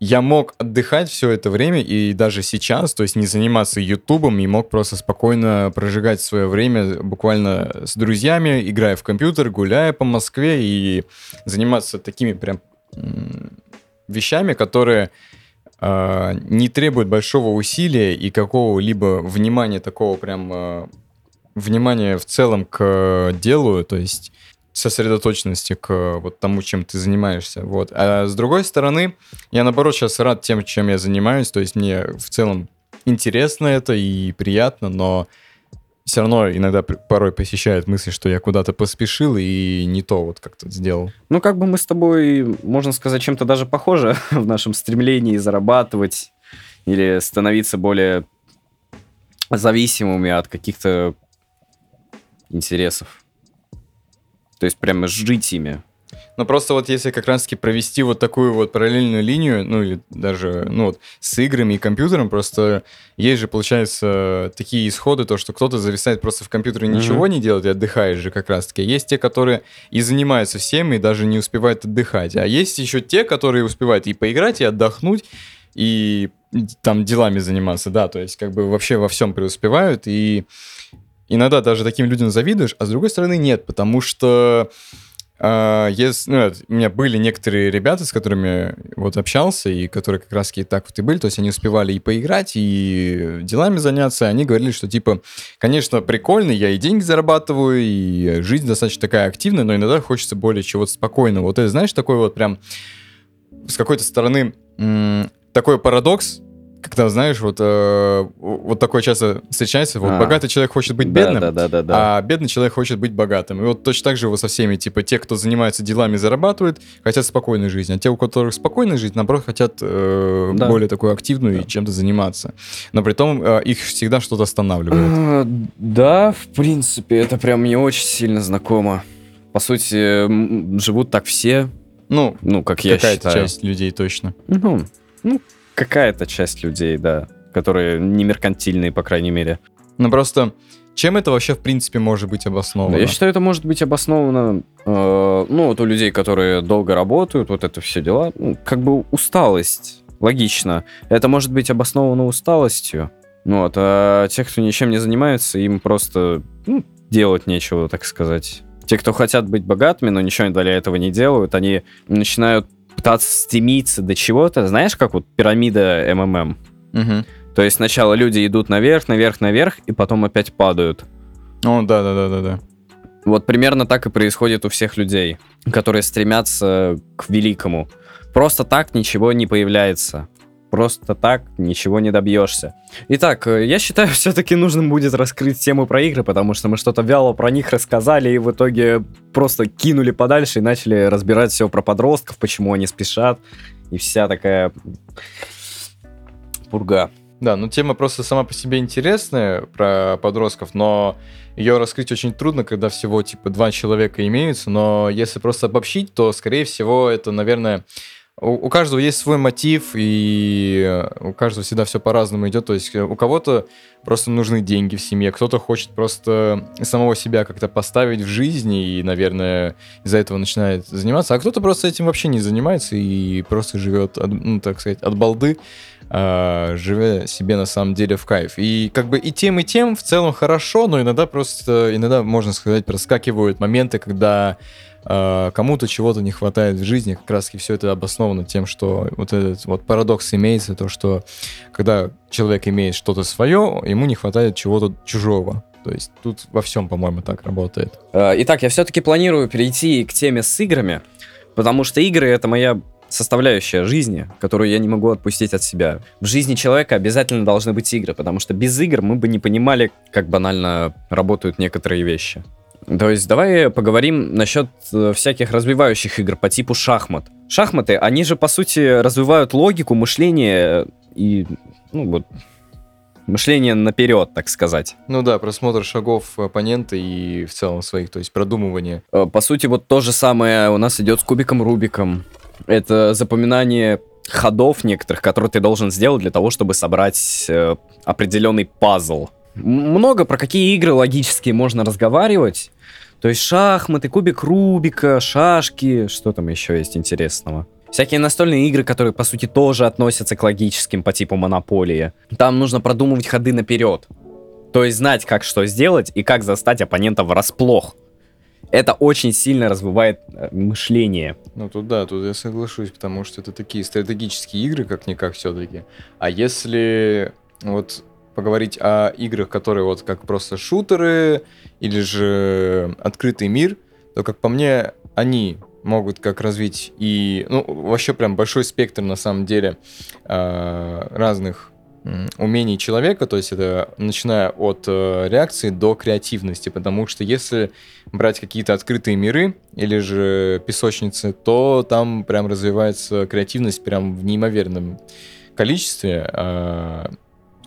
я мог отдыхать все это время и даже сейчас, то есть не заниматься ютубом, и мог просто спокойно прожигать свое время буквально с друзьями, играя в компьютер, гуляя по Москве и заниматься такими прям вещами, которые э, не требуют большого усилия и какого-либо внимания такого прям э, внимания в целом к делу, то есть сосредоточенности к вот тому, чем ты занимаешься. Вот. А с другой стороны, я наоборот сейчас рад тем, чем я занимаюсь. То есть мне в целом интересно это и приятно, но все равно иногда порой посещает мысль, что я куда-то поспешил и не то вот как-то сделал. Ну, как бы мы с тобой, можно сказать, чем-то даже похожи в нашем стремлении зарабатывать или становиться более зависимыми от каких-то интересов. То есть прямо жить ими. Но просто вот если как раз-таки провести вот такую вот параллельную линию, ну или даже, ну вот, с играми и компьютером, просто есть же, получается, такие исходы, то, что кто-то зависает просто в компьютере и ничего mm-hmm. не делает, и отдыхает же как раз-таки. Есть те, которые и занимаются всем, и даже не успевают отдыхать. А есть еще те, которые успевают и поиграть, и отдохнуть, и там делами заниматься, да, то есть как бы вообще во всем преуспевают, и иногда даже таким людям завидуешь, а с другой стороны нет, потому что Uh, yes, ну, у меня были некоторые ребята, с которыми вот общался, и которые как раз-таки так вот и были, то есть они успевали и поиграть, и делами заняться, они говорили, что типа, конечно, прикольно, я и деньги зарабатываю, и жизнь достаточно такая активная, но иногда хочется более чего-то спокойного. Вот это, знаешь, такой вот прям с какой-то стороны такой парадокс, когда, знаешь, вот, э, вот такое часто встречается, вот а, богатый человек хочет быть бедным, да, да, да, да, а бедный человек хочет быть богатым. И вот точно так же вот со всеми, типа, те, кто занимается делами, зарабатывают, хотят спокойной жизни, а те, у которых спокойная жизнь, наоборот, хотят э, да. более такую активную да. и чем-то заниматься. Но при том э, их всегда что-то останавливает. А, да, в принципе, это прям мне очень сильно знакомо. По сути, живут так все. Ну, ну как я считаю. Какая-то часть людей точно. Ну, ну, какая-то часть людей, да, которые не меркантильные, по крайней мере. Ну просто, чем это вообще, в принципе, может быть обосновано? Я считаю, это может быть обосновано, э, ну, вот у людей, которые долго работают, вот это все дела, ну, как бы усталость, логично. Это может быть обосновано усталостью, ну, вот, а те, кто ничем не занимается, им просто ну, делать нечего, так сказать. Те, кто хотят быть богатыми, но ничего для этого не делают, они начинают пытаться стремиться до чего-то, знаешь, как вот пирамида МММ. Угу. То есть сначала люди идут наверх, наверх, наверх, и потом опять падают. О, да, да, да, да, да. Вот примерно так и происходит у всех людей, которые стремятся к великому. Просто так ничего не появляется просто так ничего не добьешься. Итак, э, я считаю, все-таки нужно будет раскрыть тему про игры, потому что мы что-то вяло про них рассказали и в итоге просто кинули подальше и начали разбирать все про подростков, почему они спешат, и вся такая пурга. Да, ну тема просто сама по себе интересная про подростков, но ее раскрыть очень трудно, когда всего типа два человека имеются, но если просто обобщить, то, скорее всего, это, наверное, у, у каждого есть свой мотив, и у каждого всегда все по-разному идет. То есть э, у кого-то просто нужны деньги в семье, кто-то хочет просто самого себя как-то поставить в жизни и, наверное, из-за этого начинает заниматься, а кто-то просто этим вообще не занимается и просто живет, от, ну, так сказать, от балды. э, живя себе на самом деле в кайф. И как бы и тем, и тем в целом хорошо, но иногда просто, иногда, можно сказать, проскакивают моменты, когда кому-то чего-то не хватает в жизни, как раз все это обосновано тем, что вот этот вот парадокс имеется, то, что когда человек имеет что-то свое, ему не хватает чего-то чужого. То есть тут во всем, по-моему, так работает. Э, итак, я все-таки планирую перейти к теме с играми, потому что игры это моя составляющая жизни, которую я не могу отпустить от себя. В жизни человека обязательно должны быть игры, потому что без игр мы бы не понимали, как банально работают некоторые вещи. То есть давай поговорим насчет э, всяких развивающих игр по типу шахмат. Шахматы, они же по сути развивают логику, мышление и ну вот мышление наперед, так сказать. Ну да, просмотр шагов оппонента и в целом своих, то есть продумывание. Э, по сути, вот то же самое у нас идет с кубиком Рубиком. Это запоминание ходов некоторых, которые ты должен сделать для того, чтобы собрать э, определенный пазл. Много про какие игры логические можно разговаривать. То есть шахматы, кубик Рубика, шашки, что там еще есть интересного. Всякие настольные игры, которые, по сути, тоже относятся к логическим по типу монополии. Там нужно продумывать ходы наперед. То есть знать, как что сделать и как застать оппонента врасплох. Это очень сильно развивает э, мышление. Ну тут да, тут я соглашусь, потому что это такие стратегические игры, как-никак все-таки. А если вот поговорить о играх, которые вот как просто шутеры или же открытый мир, то, как по мне, они могут как развить и, ну, вообще прям большой спектр, на самом деле, а, разных умений человека, то есть это начиная от э, реакции до креативности, потому что если брать какие-то открытые миры или же песочницы, то там прям развивается креативность прям в неимоверном количестве, а,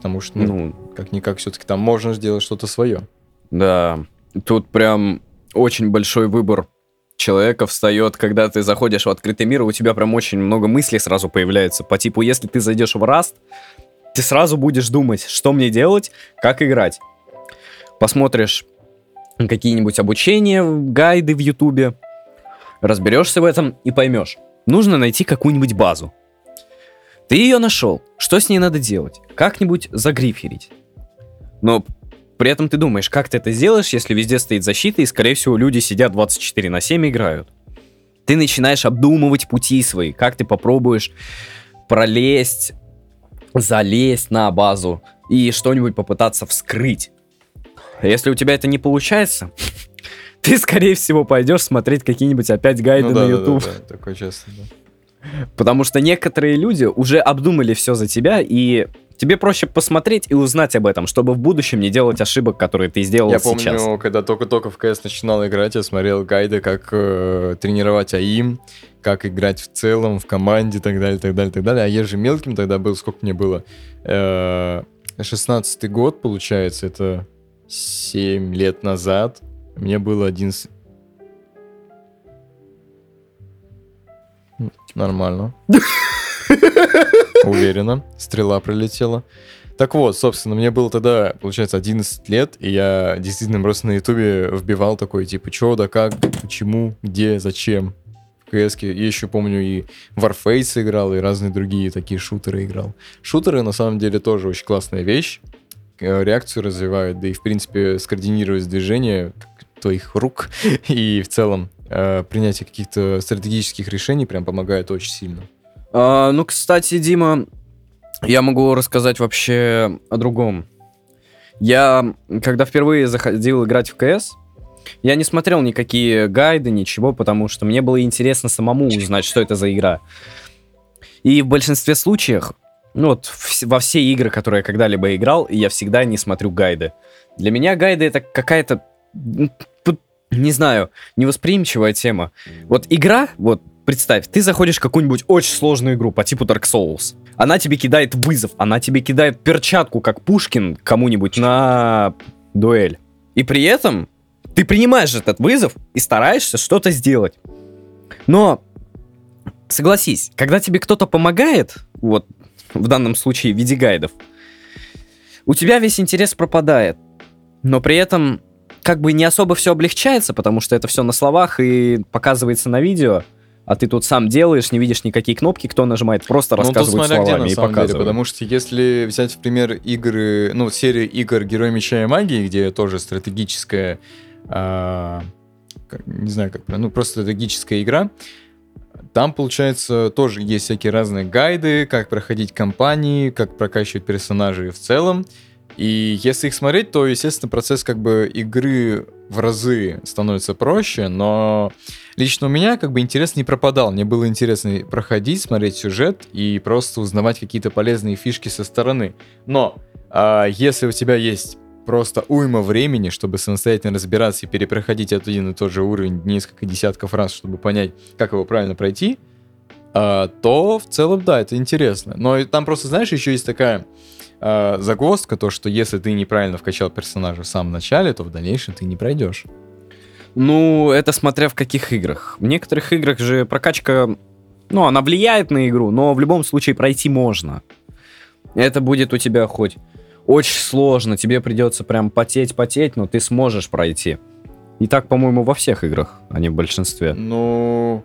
потому что, ну, ну как-никак все-таки там можно сделать что-то свое. Да, тут прям очень большой выбор человека встает, когда ты заходишь в открытый мир, у тебя прям очень много мыслей сразу появляется. По типу, если ты зайдешь в Rust, ты сразу будешь думать, что мне делать, как играть. Посмотришь какие-нибудь обучения, гайды в Ютубе, разберешься в этом и поймешь. Нужно найти какую-нибудь базу. Ты ее нашел. Что с ней надо делать? Как-нибудь загриферить. Но при этом ты думаешь, как ты это сделаешь, если везде стоит защита, и, скорее всего, люди сидят 24 на 7 и играют. Ты начинаешь обдумывать пути свои, как ты попробуешь пролезть, залезть на базу и что-нибудь попытаться вскрыть. Если у тебя это не получается, ты, скорее всего, пойдешь смотреть какие-нибудь опять гайды ну, да, на YouTube. Да, да, да, такое часто, да. Потому что некоторые люди уже обдумали все за тебя, и тебе проще посмотреть и узнать об этом, чтобы в будущем не делать ошибок, которые ты сделал я сейчас. Я помню, когда только-только в КС начинал играть, я смотрел гайды, как э, тренировать АИМ, как играть в целом, в команде и так далее, так далее, так далее. А я же мелким тогда был, сколько мне было? Э, 16 год, получается, это 7 лет назад. Мне было 11... Нормально. Уверенно. Стрела пролетела. Так вот, собственно, мне было тогда, получается, 11 лет, и я действительно просто на ютубе вбивал такой, типа, что, да как, почему, где, зачем. В кс Я еще помню и Warface играл, и разные другие такие шутеры играл. Шутеры, на самом деле, тоже очень классная вещь. Э, реакцию развивают, да и, в принципе, скоординировать движение твоих рук и в целом э, принятие каких-то стратегических решений прям помогает очень сильно. А, ну, кстати, Дима, я могу рассказать вообще о другом. Я, когда впервые заходил играть в КС, я не смотрел никакие гайды, ничего, потому что мне было интересно самому узнать, что это за игра. И в большинстве случаев, ну вот во все игры, которые я когда-либо играл, я всегда не смотрю гайды. Для меня гайды это какая-то, не знаю, невосприимчивая тема. Вот игра, вот Представь, ты заходишь в какую-нибудь очень сложную игру по типу Dark Souls. Она тебе кидает вызов, она тебе кидает перчатку, как Пушкин, кому-нибудь на дуэль. И при этом ты принимаешь этот вызов и стараешься что-то сделать. Но, согласись, когда тебе кто-то помогает, вот в данном случае в виде гайдов, у тебя весь интерес пропадает. Но при этом как бы не особо все облегчается, потому что это все на словах и показывается на видео. а ты тут сам делаешь, не видишь никакие кнопки, кто нажимает, просто Ну, тут рассказывают где, словами на и самом деле, потому что если взять в пример игры, ну, серию игр Герой Меча и Магии, где тоже стратегическая, как- не знаю, как ну, просто стратегическая игра, там, получается, тоже есть всякие разные гайды, как проходить кампании, как прокачивать персонажей в целом. И если их смотреть, то, естественно, процесс как бы игры в разы становится проще, но лично у меня как бы интерес не пропадал. Мне было интересно проходить, смотреть сюжет и просто узнавать какие-то полезные фишки со стороны. Но а, если у тебя есть просто уйма времени, чтобы самостоятельно разбираться и перепроходить один и тот же уровень несколько десятков раз, чтобы понять, как его правильно пройти, а, то в целом, да, это интересно. Но там просто, знаешь, еще есть такая а, загвоздка, то, что если ты неправильно вкачал персонажа в самом начале, то в дальнейшем ты не пройдешь. Ну, это смотря в каких играх. В некоторых играх же прокачка, ну, она влияет на игру, но в любом случае пройти можно. Это будет у тебя хоть очень сложно, тебе придется прям потеть-потеть, но ты сможешь пройти. И так, по-моему, во всех играх, а не в большинстве. Ну,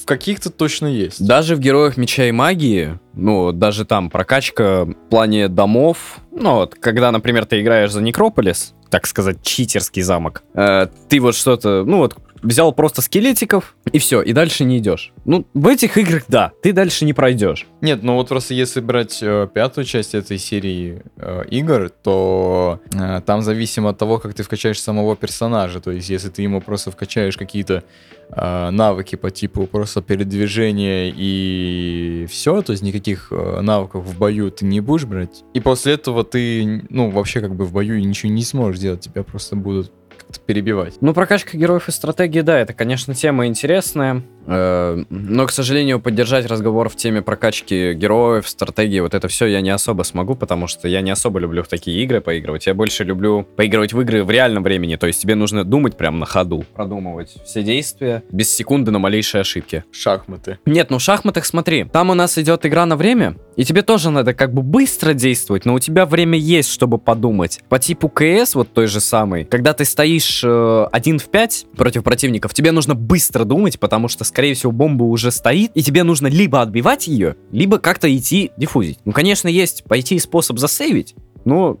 в каких-то точно есть. Даже в Героях Меча и Магии, ну, даже там прокачка в плане домов, ну, вот, когда, например, ты играешь за Некрополис, так сказать, читерский замок, э, ты вот что-то, ну, вот, взял просто скелетиков, и все, и дальше не идешь. Ну, в этих играх, да, ты дальше не пройдешь. Нет, ну вот просто если брать э, пятую часть этой серии э, игр, то э, там зависимо от того, как ты вкачаешь самого персонажа. То есть, если ты ему просто вкачаешь какие-то э, навыки по типу просто передвижения и все, то есть никаких э, навыков в бою ты не будешь брать. И после этого ты, ну, вообще как бы в бою ничего не сможешь делать, тебя просто будут перебивать. Ну, прокачка героев и стратегии, да, это, конечно, тема интересная. Э, Но, к сожалению, поддержать разговор в теме прокачки героев, стратегии, вот это все я не особо смогу, потому что я не особо люблю в такие игры поигрывать. Я больше люблю поигрывать в игры в реальном времени. То есть тебе нужно думать прямо на ходу. Продумывать все действия без секунды на малейшие ошибки. Шахматы. Нет, ну в шахматах смотри, там у нас идет игра на время, и тебе тоже надо как бы быстро действовать, но у тебя время есть, чтобы подумать. По типу КС, вот той же самой, когда ты стоишь э, один в 5 против противников, тебе нужно быстро думать, потому что, скорее всего, бомба уже стоит, и тебе нужно либо отбивать ее, либо как-то идти диффузить. Ну, конечно, есть пойти способ засейвить, но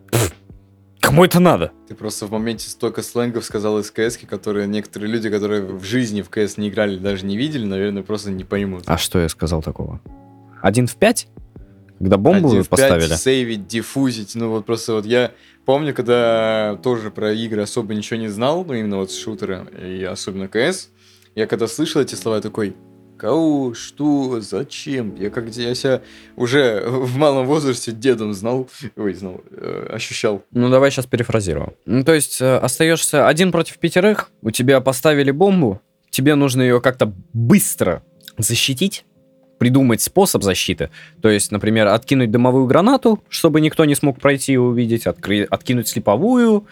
кому это надо? Ты просто в моменте столько сленгов сказал из КС, которые некоторые люди, которые в жизни в КС не играли, даже не видели, наверное, просто не поймут. А что я сказал такого? Один в 5? Когда бомбу Один в пять, поставили? сейвить, диффузить. Ну вот просто вот я помню, когда тоже про игры особо ничего не знал, ну именно вот шутеры, и особенно КС, я когда слышал эти слова, я такой, кого, что, зачем? Я как я себя уже в малом возрасте дедом знал, ой, знал, э, ощущал. Ну, давай сейчас перефразирую. Ну, то есть, э, остаешься один против пятерых, у тебя поставили бомбу, тебе нужно ее как-то быстро защитить, придумать способ защиты. То есть, например, откинуть дымовую гранату, чтобы никто не смог пройти и увидеть, откры- откинуть слеповую,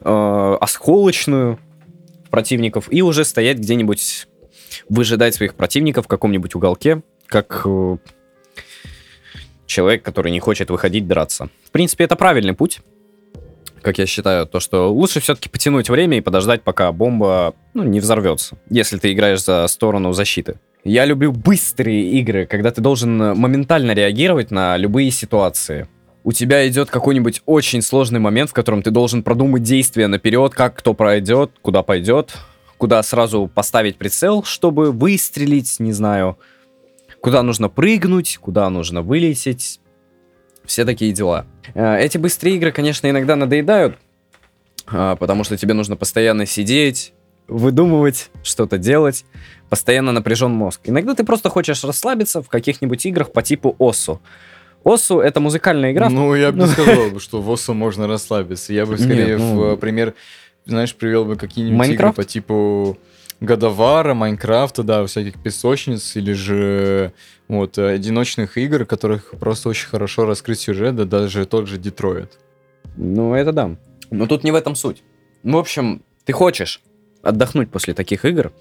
э, осколочную противников, и уже стоять где-нибудь, выжидать своих противников в каком-нибудь уголке, как э, человек, который не хочет выходить драться. В принципе, это правильный путь как я считаю, то, что лучше все-таки потянуть время и подождать, пока бомба ну, не взорвется, если ты играешь за сторону защиты. Я люблю быстрые игры, когда ты должен моментально реагировать на любые ситуации. У тебя идет какой-нибудь очень сложный момент, в котором ты должен продумать действия наперед, как кто пройдет, куда пойдет, куда сразу поставить прицел, чтобы выстрелить, не знаю, куда нужно прыгнуть, куда нужно вылететь. Все такие дела. Э, Эти быстрые игры, конечно, иногда надоедают, а, потому что тебе нужно постоянно сидеть, выдумывать, что-то делать, постоянно напряжен мозг. Иногда ты просто хочешь расслабиться в каких-нибудь играх по типу Осу. Осу — это музыкальная игра. Ну, я бы не сказал, бы, что в ОСО можно расслабиться. Я бы скорее Нет, ну- в пример, знаешь, привел бы какие-нибудь игры по типу Годовара, Майнкрафта, да, всяких песочниц или же вот э, одиночных игр, которых просто очень хорошо раскрыть сюжет, да даже тот же Детройт. Ну, это да. Но тут не в этом суть. Ну, в общем, ты хочешь отдохнуть после таких игр,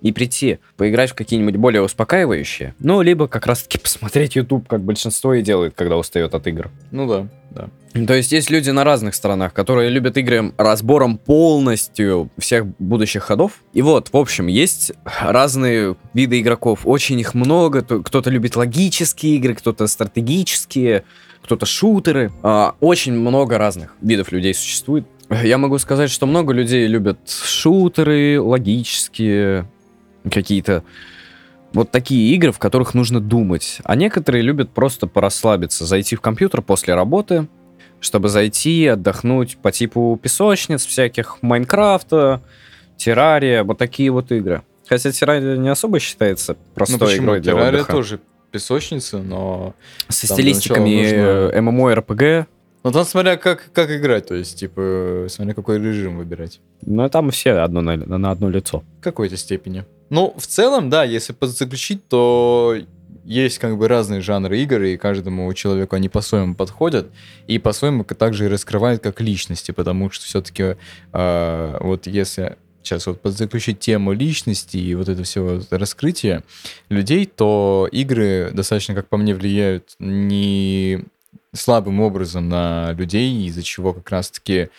и прийти, поиграть в какие-нибудь более успокаивающие, ну, либо как раз-таки посмотреть YouTube, как большинство и делает, когда устает от игр. Ну да, да. То есть есть люди на разных сторонах, которые любят игры разбором полностью всех будущих ходов. И вот, в общем, есть разные виды игроков. Очень их много. Кто-то любит логические игры, кто-то стратегические, кто-то шутеры. А, очень много разных видов людей существует. Я могу сказать, что много людей любят шутеры, логические, какие-то вот такие игры, в которых нужно думать. А некоторые любят просто порасслабиться, зайти в компьютер после работы, чтобы зайти, отдохнуть по типу песочниц всяких, Майнкрафта, Террария, вот такие вот игры. Хотя Террария не особо считается простой ну, почему? игрой для Террария отдыха. тоже песочница, но... Со стилистиками нужно... MMORPG. Ну, там смотря как, как играть, то есть, типа, смотря какой режим выбирать. Ну, там все одно на, на одно лицо. В какой-то степени. Ну, в целом, да, если подзаключить, то есть как бы разные жанры игр, и каждому человеку они по-своему подходят, и по-своему также и раскрывают как личности, потому что все-таки э, а, вот если сейчас вот подзаключить тему личности и вот это все вот раскрытие людей, то игры достаточно, как по мне, влияют не слабым образом на людей, из-за чего как раз-таки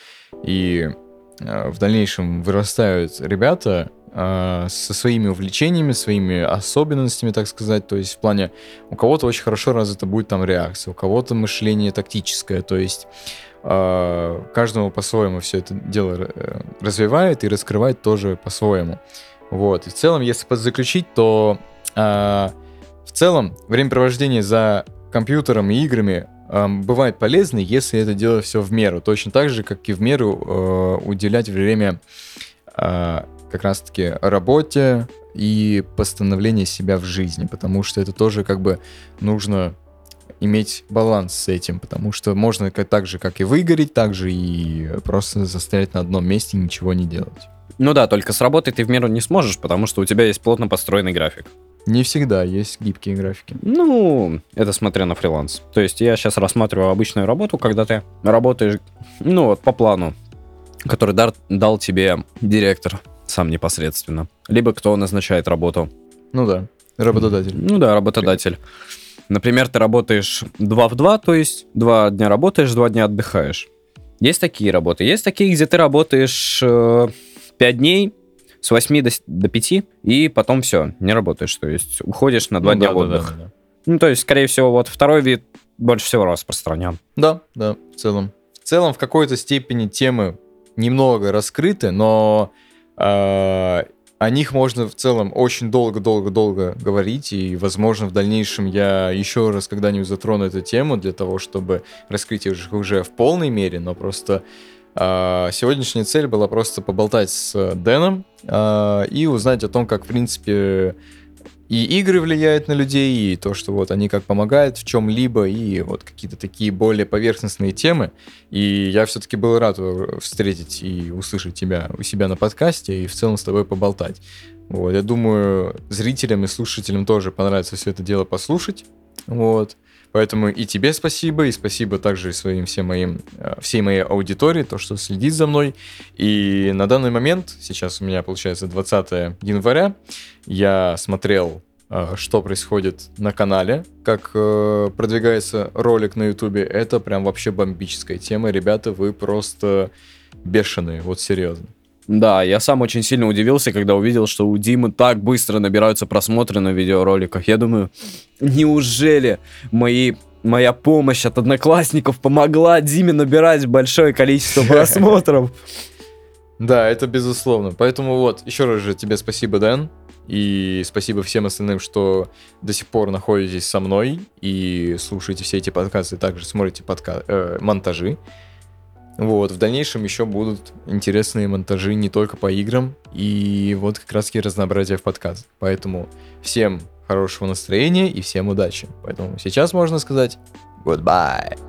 и э, в дальнейшем вырастают ребята, со своими увлечениями, своими особенностями, так сказать. То есть в плане у кого-то очень хорошо развита будет там реакция, у кого-то мышление тактическое. То есть э, каждому по-своему все это дело э, развивает и раскрывает тоже по-своему. Вот. И в целом, если подзаключить, то э, в целом времяпровождение за компьютером и играми э, бывает полезно, если это делать все в меру. Точно так же, как и в меру э, уделять время э, как раз-таки работе и постановление себя в жизни, потому что это тоже как бы нужно иметь баланс с этим, потому что можно так же, как и выгореть, так же и просто застрять на одном месте и ничего не делать. Ну да, только с работой ты в меру не сможешь, потому что у тебя есть плотно построенный график. Не всегда есть гибкие графики. Ну, это смотря на фриланс. То есть я сейчас рассматриваю обычную работу, когда ты работаешь, ну вот, по плану, который дар, дал тебе директор сам непосредственно. Либо кто назначает работу. Ну да, работодатель. Ну да, работодатель. Например, ты работаешь 2 в 2, то есть 2 дня работаешь, 2 дня отдыхаешь. Есть такие работы. Есть такие, где ты работаешь э, 5 дней, с 8 до, до 5, и потом все, не работаешь. То есть уходишь на 2 ну, дня да, отдыха. Да, да, да. Ну, то есть, скорее всего, вот второй вид больше всего распространен. Да, да, в целом. В целом, в какой-то степени темы немного раскрыты, но о них можно в целом очень долго-долго-долго говорить, и, возможно, в дальнейшем я еще раз когда-нибудь затрону эту тему для того, чтобы раскрыть их уже в полной мере, но просто э, сегодняшняя цель была просто поболтать с Дэном э, и узнать о том, как, в принципе, и игры влияют на людей, и то, что вот они как помогают в чем-либо, и вот какие-то такие более поверхностные темы. И я все-таки был рад встретить и услышать тебя у себя на подкасте, и в целом с тобой поболтать. Вот, я думаю, зрителям и слушателям тоже понравится все это дело послушать. Вот. Поэтому и тебе спасибо, и спасибо также своим всем моим, э, всей моей аудитории, то, что следит за мной. И на данный момент, сейчас у меня получается 20 января, я смотрел э, что происходит на канале, как э, продвигается ролик на ютубе, это прям вообще бомбическая тема. Ребята, вы просто бешеные, вот серьезно. Да, я сам очень сильно удивился, когда увидел, что у Димы так быстро набираются просмотры на видеороликах. Я думаю, неужели мои моя помощь от одноклассников помогла Диме набирать большое количество просмотров. Да, это безусловно. Поэтому вот, еще раз же тебе спасибо, Дэн. И спасибо всем остальным, что до сих пор находитесь со мной и слушаете все эти подкасты, также смотрите подка- э, монтажи. Вот, в дальнейшем еще будут интересные монтажи не только по играм, и вот как раз таки разнообразие в подкастах. Поэтому всем хорошего настроения и всем удачи. Поэтому сейчас можно сказать goodbye.